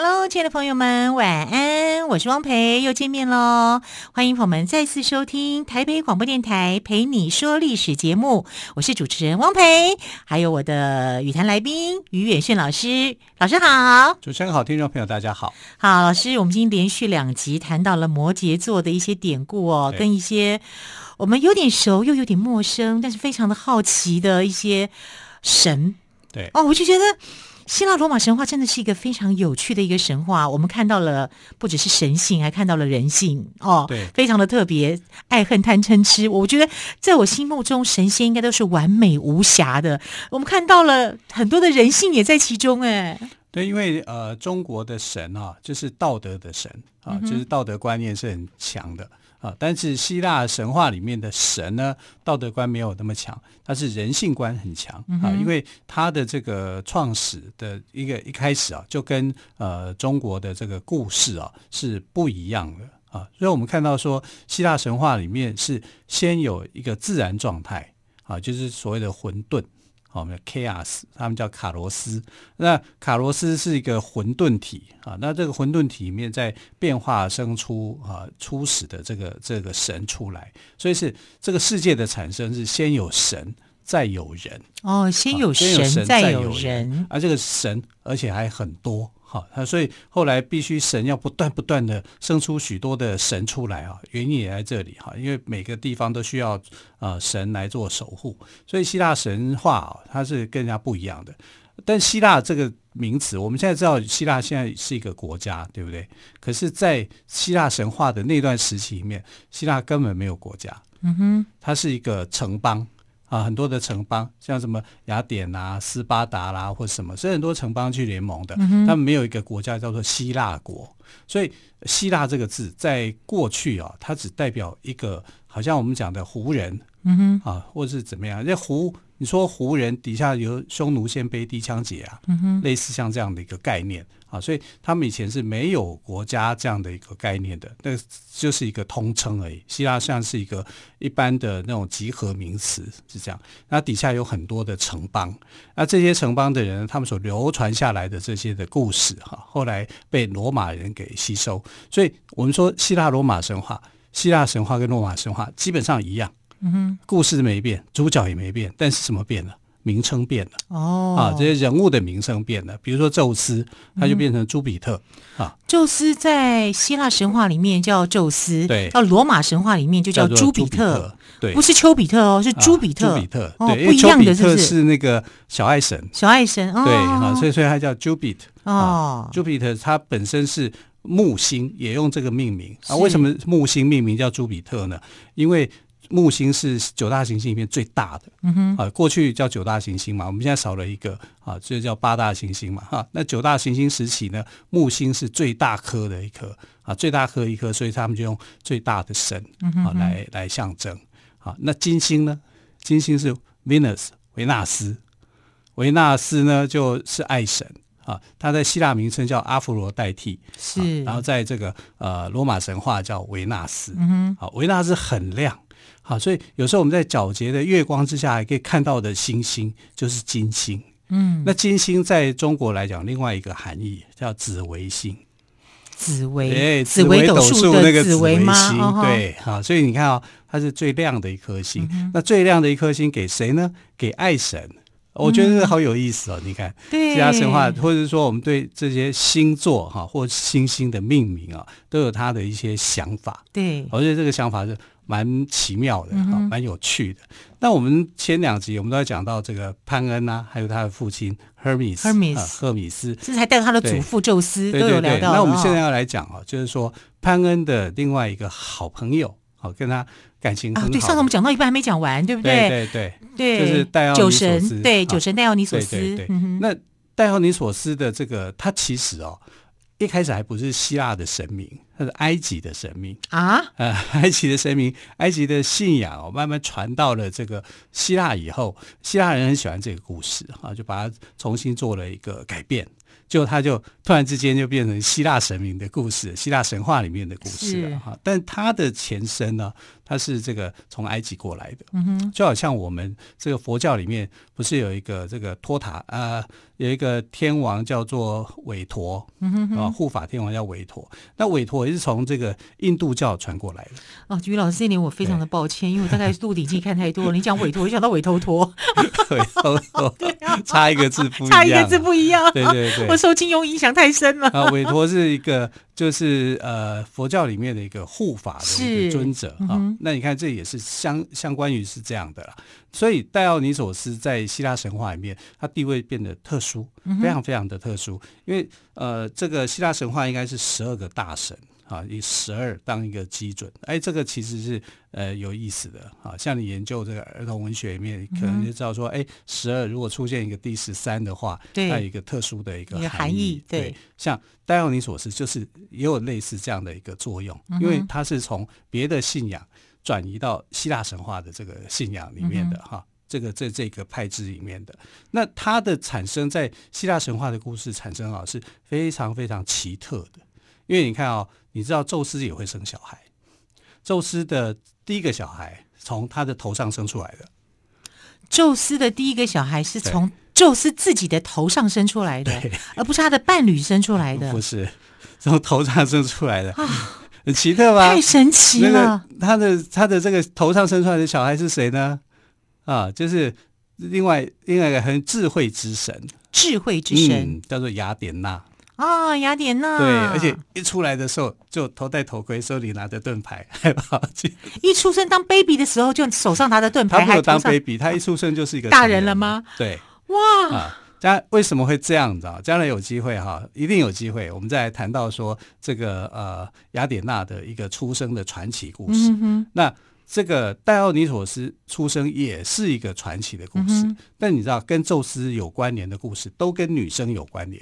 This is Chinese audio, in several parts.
Hello，亲爱的朋友们，晚安！我是汪培，又见面喽。欢迎朋友们再次收听台北广播电台《陪你说历史》节目，我是主持人汪培，还有我的语坛来宾于远炫老师。老师好，主持人好，听众朋友大家好。好，老师，我们今天连续两集谈到了摩羯座的一些典故哦，跟一些我们有点熟又有点陌生，但是非常的好奇的一些神。对哦，我就觉得。希腊罗马神话真的是一个非常有趣的一个神话，我们看到了不只是神性，还看到了人性哦，对，非常的特别，爱恨贪嗔痴。我觉得在我心目中，神仙应该都是完美无瑕的。我们看到了很多的人性也在其中，哎，对，因为呃，中国的神啊，就是道德的神啊，就是道德观念是很强的。啊，但是希腊神话里面的神呢，道德观没有那么强，他是人性观很强啊，因为他的这个创始的一个一开始啊，就跟呃中国的这个故事啊是不一样的啊，所以我们看到说，希腊神话里面是先有一个自然状态啊，就是所谓的混沌。好，我们叫 chaos，他们叫卡罗斯。那卡罗斯是一个混沌体啊。那这个混沌体里面在变化生出啊初始的这个这个神出来，所以是这个世界的产生是先有神再有人。哦，先有神，先有神再有人，而这个神而且还很多。好，所以后来必须神要不断不断的生出许多的神出来啊，原因也在这里哈，因为每个地方都需要啊神来做守护，所以希腊神话啊，它是跟人家不一样的。但希腊这个名词，我们现在知道希腊现在是一个国家，对不对？可是，在希腊神话的那段时期里面，希腊根本没有国家，嗯哼，它是一个城邦。啊，很多的城邦，像什么雅典啊、斯巴达啦，或什么，是很多城邦去联盟的。嗯、他们没有一个国家叫做希腊国，所以希腊这个字在过去啊，它只代表一个，好像我们讲的胡人，嗯哼，啊，或者是怎么样？这胡，你说胡人底下有匈奴、鲜卑、氐羌羯啊，嗯哼，类似像这样的一个概念。啊，所以他们以前是没有国家这样的一个概念的，那就是一个通称而已。希腊像是一个一般的那种集合名词，是这样。那底下有很多的城邦，那这些城邦的人，他们所流传下来的这些的故事，哈，后来被罗马人给吸收。所以我们说希腊罗马神话，希腊神话跟罗马神话基本上一样，嗯哼，故事没变，主角也没变，但是什么变了？名称变了。哦，啊，这些人物的名称变了，比如说宙斯，他就变成朱比特、嗯、啊。宙斯在希腊神话里面叫宙斯，对，到罗马神话里面就叫朱比特，对，不是丘比特哦，是朱比特，啊、朱比特，哦、对，不一样的是不是？那个小爱神，小爱神，哦、对啊，所以所以他叫 Jupiter 哦，Jupiter 它本身是木星，也用这个命名。啊。为什么木星命名叫朱比特呢？因为木星是九大行星里面最大的，嗯哼，啊，过去叫九大行星嘛，我们现在少了一个，啊，就叫八大行星嘛，哈，那九大行星时期呢，木星是最大颗的一颗，啊，最大颗一颗，所以他们就用最大的神，啊，来来象征，啊，那金星呢？金星是 Venus 维纳斯，维纳斯呢就是爱神，啊，他在希腊名称叫阿佛罗代替，是，然后在这个呃罗马神话叫维纳斯，嗯哼，啊，维纳斯很亮。好，所以有时候我们在皎洁的月光之下，还可以看到的星星就是金星。嗯，那金星在中国来讲，另外一个含义叫紫微星。紫微，哎，紫微斗数那个紫微星，哦、对，好，所以你看啊、哦，它是最亮的一颗星。嗯、那最亮的一颗星给谁呢？给爱神。我觉得这个好有意思哦。嗯、你看，其他神话，或者说我们对这些星座哈，或星星的命名啊，都有他的一些想法。对，我觉得这个想法是。蛮奇妙的，哈，蛮有趣的。那、嗯、我们前两集我们都在讲到这个潘恩啊，还有他的父亲赫米斯，赫米斯，赫米斯，这才带他的祖父宙斯都有聊到。那我们现在要来讲啊，就是说潘恩的另外一个好朋友，好跟他感情很好。啊，对，上次我们讲到一半还没讲完，对不对？对对对，就是戴奥尼索斯，酒神，对，酒神戴奥尼索斯。对对对，那戴奥尼索斯的这个他其实哦。一开始还不是希腊的神明，它是埃及的神明啊。呃，埃及的神明，埃及的信仰哦，慢慢传到了这个希腊以后，希腊人很喜欢这个故事啊，就把它重新做了一个改变。就他就突然之间就变成希腊神明的故事，希腊神话里面的故事了哈。但它的前身呢，它是这个从埃及过来的，嗯哼，就好像我们这个佛教里面不是有一个这个托塔啊。呃有一个天王叫做韦陀，啊，护法天王叫韦陀。那韦陀也是从这个印度教传过来的。哦，于老师，这一点我非常的抱歉，因为我大概《鹿鼎记》看太多了。你讲韦陀，我想到韦头陀。韦头陀，对啊，差一个字不一样，差一个字不一样。对对对，我受金庸影响太深了。啊，韦陀是一个。就是呃，佛教里面的一个护法的一个尊者啊、嗯哦。那你看，这也是相相关于是这样的啦。所以戴奥尼索斯在希腊神话里面，他地位变得特殊，非常非常的特殊。因为呃，这个希腊神话应该是十二个大神。啊，以十二当一个基准，哎，这个其实是呃有意思的啊。像你研究这个儿童文学里面，可能就知道说，哎，十二如果出现一个第十三的话，对，它有一个特殊的一个含义。对，对，像戴奥尼索斯就是也有类似这样的一个作用，嗯、因为它是从别的信仰转移到希腊神话的这个信仰里面的哈、嗯，这个这这个派支里面的。那它的产生在希腊神话的故事产生啊，是非常非常奇特的。因为你看哦，你知道宙斯也会生小孩，宙斯的第一个小孩从他的头上生出来的。宙斯的第一个小孩是从宙斯自己的头上生出来的，而不是他的伴侣生出来的。不是从头上生出来的，很奇特吧？太神奇了！那个、他的他的这个头上生出来的小孩是谁呢？啊，就是另外另外一个很智慧之神，智慧之神、嗯、叫做雅典娜。啊，雅典娜！对，而且一出来的时候就头戴头盔，手里拿着盾牌，还跑去。一出生当 baby 的时候就手上拿着盾牌，他没有当 baby，他一出生就是一个大人了吗？对，哇！啊，将为什么会这样子啊？将来有机会哈，一定有机会，我们再来谈到说这个呃雅典娜的一个出生的传奇故事。嗯、那这个戴奥尼索斯出生也是一个传奇的故事，嗯、但你知道跟宙斯有关联的故事都跟女生有关联。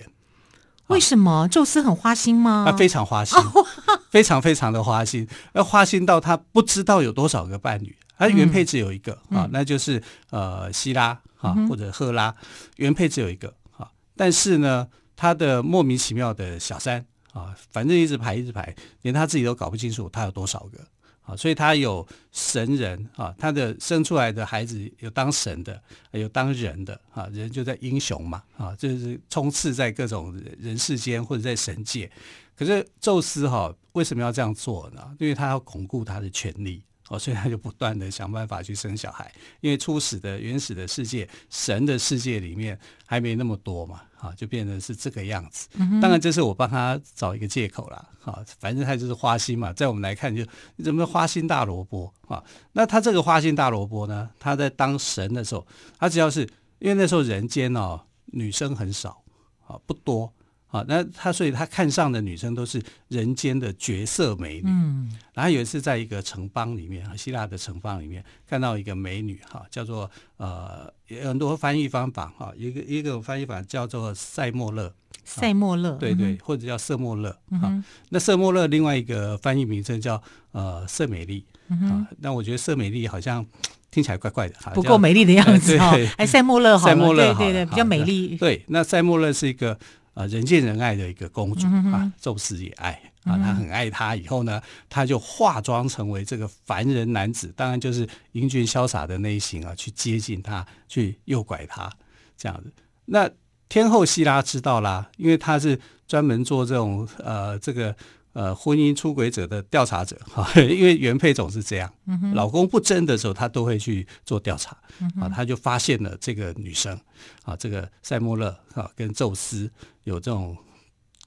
为什么宙斯很花心吗？他非常花心，非常非常的花心，要花心到他不知道有多少个伴侣。他原配只有一个啊、嗯，那就是呃希拉啊或者赫拉，原配只有一个啊。但是呢，他的莫名其妙的小三啊，反正一直排一直排，连他自己都搞不清楚他有多少个。啊，所以他有神人啊，他的生出来的孩子有当神的，有当人的啊，人就在英雄嘛啊，就是冲刺在各种人世间或者在神界。可是宙斯哈为什么要这样做呢？因为他要巩固他的权力。哦，所以他就不断的想办法去生小孩，因为初始的原始的世界，神的世界里面还没那么多嘛，啊，就变成是这个样子。嗯、当然，这是我帮他找一个借口啦，啊，反正他就是花心嘛，在我们来看就你怎么花心大萝卜啊？那他这个花心大萝卜呢？他在当神的时候，他只要是因为那时候人间哦，女生很少啊，不多。啊，那他所以他看上的女生都是人间的绝色美女。嗯，然后有一次在一个城邦里面，希腊的城邦里面看到一个美女，哈，叫做呃，有很多翻译方法，哈，一个一个翻译法叫做塞莫勒，塞莫勒，对对，或者叫色莫勒，啊，那色莫勒另外一个翻译名称叫呃色美丽，啊，那我觉得色美丽好像听起来怪怪的，不够美丽的样子哈，哎，塞莫勒，塞莫勒，对对对，比较美丽，对，那塞莫勒是一个。啊，人见人爱的一个公主、嗯、啊，宙斯也爱啊，他很爱她。以后呢，他就化妆成为这个凡人男子，当然就是英俊潇洒的那一型啊，去接近她，去诱拐她，这样子。那天后希拉知道啦，因为他是专门做这种呃这个。呃，婚姻出轨者的调查者 哈，因为原配总是这样，嗯、老公不争的时候，他都会去做调查，嗯、啊，他就发现了这个女生啊，这个塞莫勒啊，跟宙斯有这种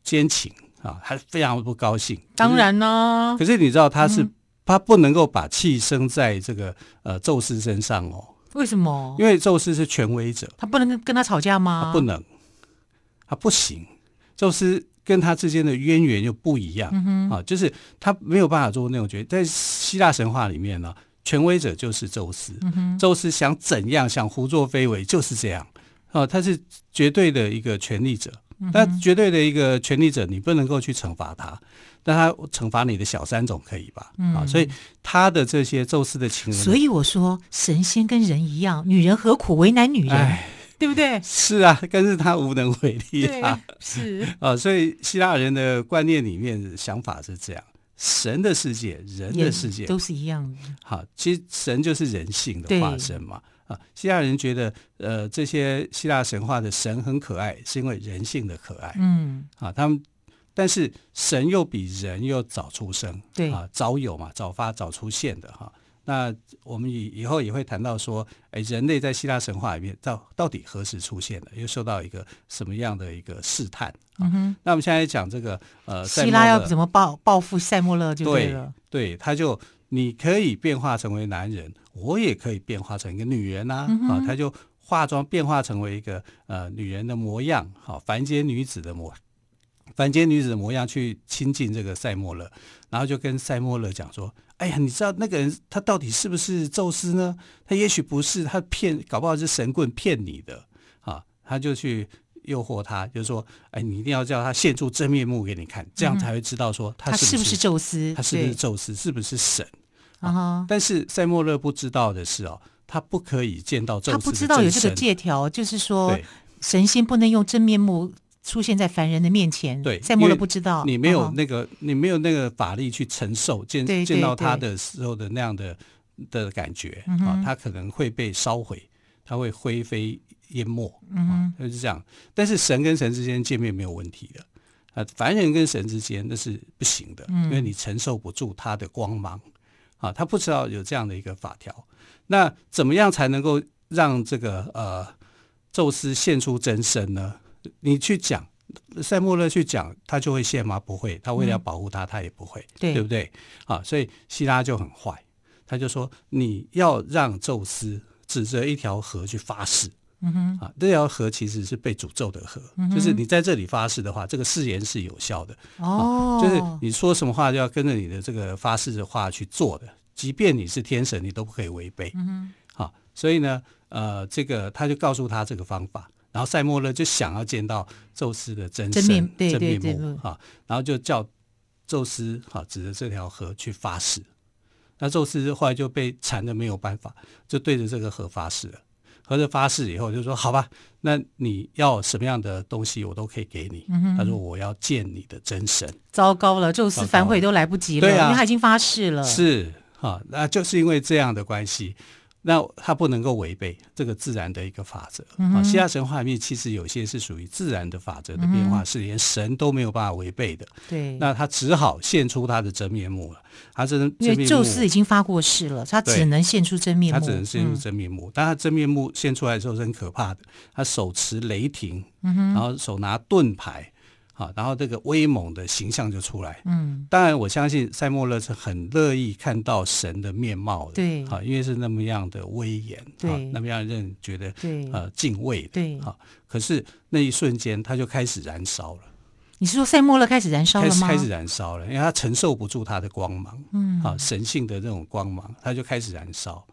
奸情啊，他非常不高兴。当然呢，可是你知道他是、嗯、他不能够把气生在这个呃宙斯身上哦。为什么？因为宙斯是权威者，他不能跟他吵架吗？他不能，他不行，宙斯。跟他之间的渊源又不一样、嗯、啊，就是他没有办法做那种决定。在希腊神话里面呢，权威者就是宙斯，嗯、宙斯想怎样，想胡作非为就是这样。啊，他是绝对的一个权力者。那绝对的一个权力者，你不能够去惩罚他，但他惩罚你的小三总可以吧？嗯、啊，所以他的这些宙斯的情人，所以我说神仙跟人一样，女人何苦为难女人？唉对不对？是啊，但是他无能为力啊。是啊，所以希腊人的观念里面想法是这样：神的世界、人的世界都是一样的。好，其实神就是人性的化身嘛。啊，希腊人觉得，呃，这些希腊神话的神很可爱，是因为人性的可爱。嗯，啊，他们，但是神又比人又早出生，对啊，早有嘛，早发早出现的哈。那我们以以后也会谈到说，哎，人类在希腊神话里面到到底何时出现的，又受到一个什么样的一个试探？嗯哼。那我们现在讲这个，呃，希腊要怎么报报复塞莫勒就对了。对，对，他就你可以变化成为男人，我也可以变化成一个女人呐、啊，嗯、啊，他就化妆变化成为一个呃女人的模样，好、啊，凡间女子的模，凡间女子的模样去亲近这个塞莫勒，然后就跟塞莫勒讲说。哎呀，你知道那个人他到底是不是宙斯呢？他也许不是，他骗，搞不好是神棍骗你的啊！他就去诱惑他，就说：“哎，你一定要叫他现出真面目给你看，这样才会知道说他是不是宙斯，他是不是宙斯，是不是神？”啊！但是塞莫勒不知道的是哦，他不可以见到宙斯，他不知道有这个借条，就是说神仙不能用真面目。出现在凡人的面前，对，塞莫勒不知道，你没有那个，哦、你没有那个法力去承受见见到他的时候的那样的的感觉啊、他可能会被烧毁，他会灰飞烟灭，嗯就是这样。但是神跟神之间见面没有问题的啊，凡人跟神之间那是不行的，嗯、因为你承受不住他的光芒啊，他不知道有这样的一个法条。那怎么样才能够让这个呃宙斯现出真身呢？你去讲，塞莫勒去讲，他就会谢吗？不会，他为了要保护他，他也不会，嗯、对，对不对？啊，所以希拉就很坏，他就说你要让宙斯指着一条河去发誓，嗯哼，啊，这条河其实是被诅咒的河，嗯、就是你在这里发誓的话，这个誓言是有效的，哦、啊，就是你说什么话就要跟着你的这个发誓的话去做的，即便你是天神，你都不可以违背，嗯哼，啊，所以呢，呃，这个他就告诉他这个方法。然后塞莫勒就想要见到宙斯的真身真面，目哈，然后就叫宙斯哈指着这条河去发誓。那宙斯后来就被缠的没有办法，就对着这个河发誓了。合着发誓以后就说：“好吧，那你要什么样的东西我都可以给你。嗯”他说：“我要见你的真神。”糟糕了，宙斯反悔都来不及了，对啊，因为他已经发誓了。是哈，那就是因为这样的关系。那他不能够违背这个自然的一个法则啊。希腊神话里面其实有些是属于自然的法则的变化，嗯、是连神都没有办法违背的。对，那他只好现出他的真面目了。他真真因为宙斯已经发过誓了，他只能现出真面目。他只能现出真面目，嗯、但他真面目现出来的时候是很可怕的。他手持雷霆，然后手拿盾牌。啊，然后这个威猛的形象就出来。嗯，当然我相信塞莫勒是很乐意看到神的面貌的。对，啊，因为是那么样的威严，对，那么样让人觉得对呃敬畏。对，啊，可是那一瞬间他就开始燃烧了。你是说塞莫勒开始燃烧了吗？开始燃烧了，因为他承受不住他的光芒。嗯，啊，神性的那种光芒，他就开始燃烧，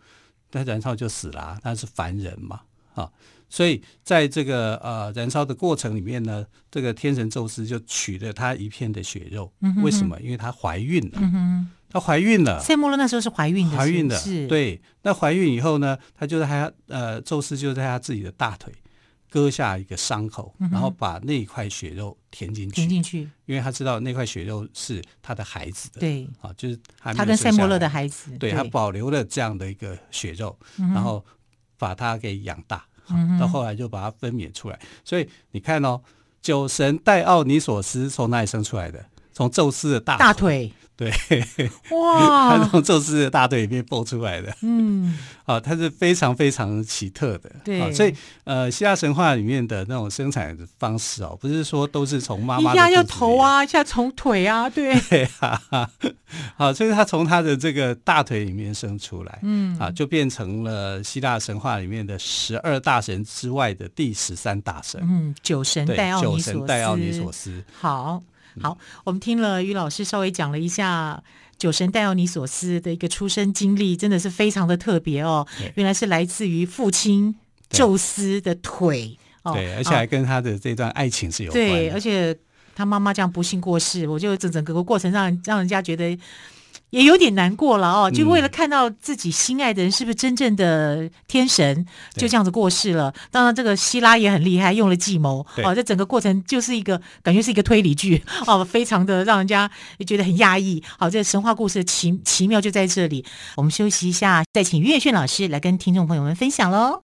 他燃烧就死了，他是凡人嘛，啊。所以，在这个呃燃烧的过程里面呢，这个天神宙斯就取了他一片的血肉。嗯、哼哼为什么？因为她怀孕了。嗯、哼她怀孕了。塞莫勒那时候是怀孕的。怀孕的。是。对。那怀孕以后呢，他就在他呃，宙斯就在他自己的大腿割下一个伤口，嗯、然后把那一块血肉填进去。填进去。因为他知道那块血肉是他的孩子的。对。啊，就是他跟塞莫勒的孩子。对，他保留了这样的一个血肉，嗯、然后把他给养大。到后来就把它分娩出来，所以你看哦，酒神戴奥尼索斯从哪里生出来的？从宙斯的大腿。大腿。对，哇，他从宙斯的大腿里面蹦出来的，嗯，啊，它是非常非常奇特的，对，啊、所以呃，希腊神话里面的那种生产的方式哦，不是说都是从妈妈一下要头啊，一下从腿啊，对，对啊，好，所以他从他的这个大腿里面生出来，嗯，啊，就变成了希腊神话里面的十二大神之外的第十三大神，嗯，酒神戴奥尼索斯，酒神戴奥尼索斯，好。好，我们听了于老师稍微讲了一下酒神戴奥尼索斯的一个出生经历，真的是非常的特别哦。原来是来自于父亲宙斯的腿哦、对，而且还跟他的这段爱情是有关的。对，而且他妈妈这样不幸过世，我就整整个个过程让让人家觉得。也有点难过了哦，就为了看到自己心爱的人是不是真正的天神，嗯、就这样子过世了。当然，这个希拉也很厉害，用了计谋哦。这整个过程就是一个感觉是一个推理剧 哦，非常的让人家也觉得很压抑。好，这个神话故事的奇奇妙就在这里。我们休息一下，再请于远炫老师来跟听众朋友们分享喽。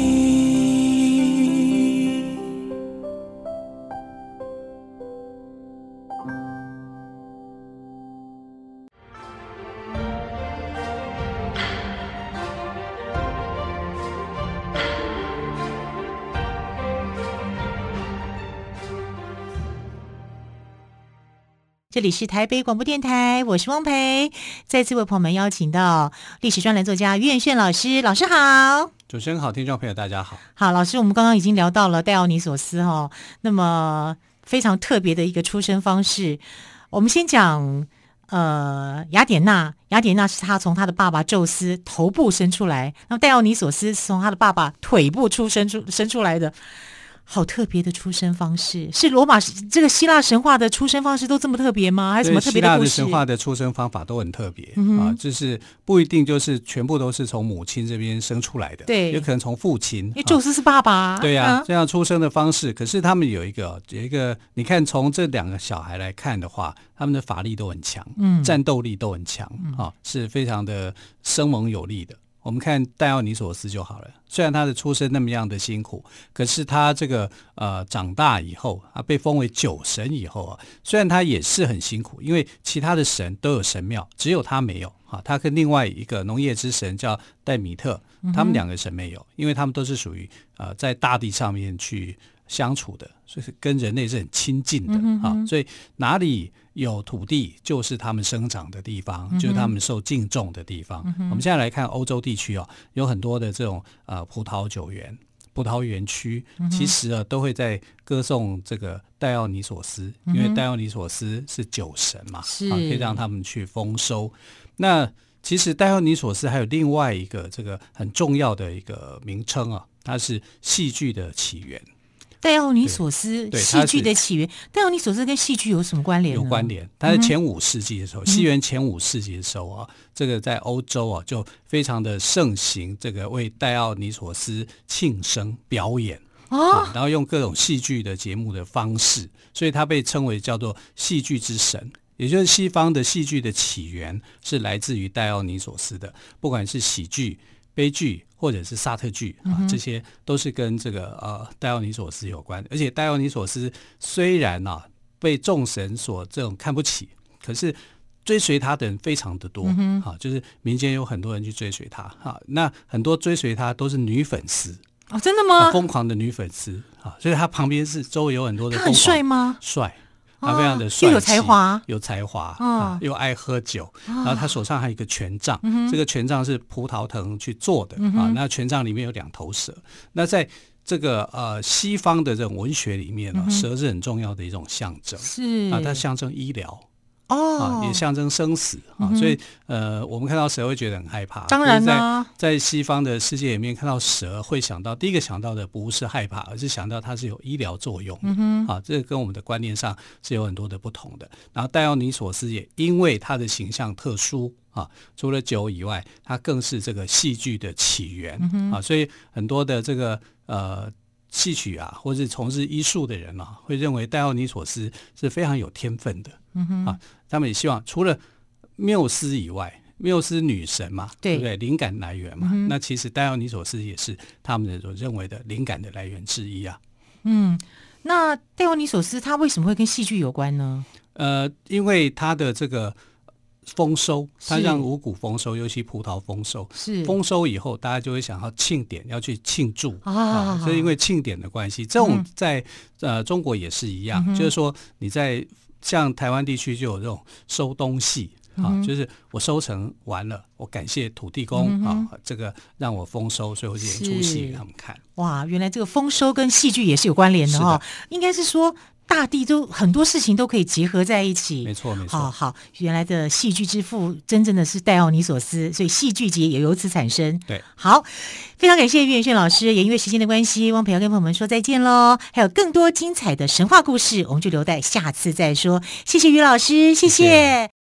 这里是台北广播电台，我是汪培，再次为朋友们邀请到历史专栏作家于远炫老师，老师好，主持人好，听众朋友大家好，好，老师，我们刚刚已经聊到了戴奥尼索斯哈，那么非常特别的一个出生方式，我们先讲呃雅典娜，雅典娜是他从他的爸爸宙斯头部生出来，那么戴奥尼索斯是从他的爸爸腿部出生出生出来的。好特别的出生方式，是罗马这个希腊神话的出生方式都这么特别吗？还是什么特别的故事？希腊的神话的出生方法都很特别、嗯、啊，就是不一定就是全部都是从母亲这边生出来的，对，有可能从父亲。因为宙斯是爸爸、啊，对呀、这样出生的方式。可是他们有一个有一个，你看从这两个小孩来看的话，他们的法力都很强，嗯，战斗力都很强，啊，是非常的生猛有力的。我们看戴奥尼索斯就好了。虽然他的出生那么样的辛苦，可是他这个呃长大以后啊，被封为酒神以后啊，虽然他也是很辛苦，因为其他的神都有神庙，只有他没有啊。他跟另外一个农业之神叫戴米特，他们两个神没有，因为他们都是属于呃在大地上面去相处的，所以是跟人类是很亲近的啊。所以哪里有土地，就是他们生长的地方，就是他们受敬重的地方。我们现在来看欧洲地区啊，有很多的这种呃葡萄酒园、葡萄园区，其实啊都会在歌颂这个戴奥尼索斯，因为戴奥尼索斯是酒神嘛，啊，可以让他们去丰收。那其实戴奥尼索斯还有另外一个这个很重要的一个名称啊，它是戏剧的起源。戴奥尼索斯戏剧的起源，戴奥尼索斯跟戏剧有什么关联？有关联。他在前五世纪的时候，嗯、西元前五世纪的时候啊，这个在欧洲啊就非常的盛行，这个为戴奥尼索斯庆生表演啊，然后用各种戏剧的节目的方式，所以他被称为叫做戏剧之神。也就是西方的戏剧的起源是来自于戴奥尼索斯的，不管是喜剧。悲剧或者是沙特剧啊，这些都是跟这个呃戴奥尼索斯有关。而且戴奥尼索斯虽然啊被众神所这种看不起，可是追随他的人非常的多嗯啊，就是民间有很多人去追随他啊。那很多追随他都是女粉丝哦，真的吗？疯狂的女粉丝啊，所以他旁边是周围有很多的。他很帅吗？帅。他非常的帅，气有才华，有才华、哦、啊，又爱喝酒、哦。然后他手上还有一个权杖、嗯，这个权杖是葡萄藤去做的、嗯、啊。那权杖里面有两头蛇。那在这个呃西方的这种文学里面呢、嗯，蛇是很重要的一种象征，是啊，它象征医疗。哦、啊，也象征生死啊，所以呃，我们看到蛇会觉得很害怕。当然在，在西方的世界里面看到蛇，会想到第一个想到的不是害怕，而是想到它是有医疗作用的。嗯啊，这个跟我们的观念上是有很多的不同的。然后戴奥尼索斯也因为他的形象特殊啊，除了酒以外，他更是这个戏剧的起源、嗯、啊，所以很多的这个呃戏曲啊，或是从事医术的人啊，会认为戴奥尼索斯是非常有天分的。嗯哼啊。他们也希望除了缪斯以外，缪斯女神嘛，对，对不对？灵感来源嘛，嗯、那其实戴奥尼索斯也是他们所认为的灵感的来源之一啊。嗯，那戴奥尼索斯他为什么会跟戏剧有关呢？呃，因为他的这个丰收，它让五谷丰收，尤其葡萄丰收。是丰收以后，大家就会想要庆典，要去庆祝啊。所以因为庆典的关系，这种在、嗯、呃中国也是一样，嗯、就是说你在像台湾地区就有这种收东西。啊、嗯，就是我收成完了，我感谢土地公、嗯、啊，这个让我丰收，所以我演出戏给他们看。哇，原来这个丰收跟戏剧也是有关联的哈、哦，应该是说。大地都很多事情都可以结合在一起，没错没错。好好，原来的戏剧之父真正的是戴奥尼索斯，所以戏剧节也由此产生。对，好，非常感谢岳远炫老师，也因为时间的关系，汪培要跟朋友们说再见喽。还有更多精彩的神话故事，我们就留待下次再说。谢谢于老师，谢谢。谢谢。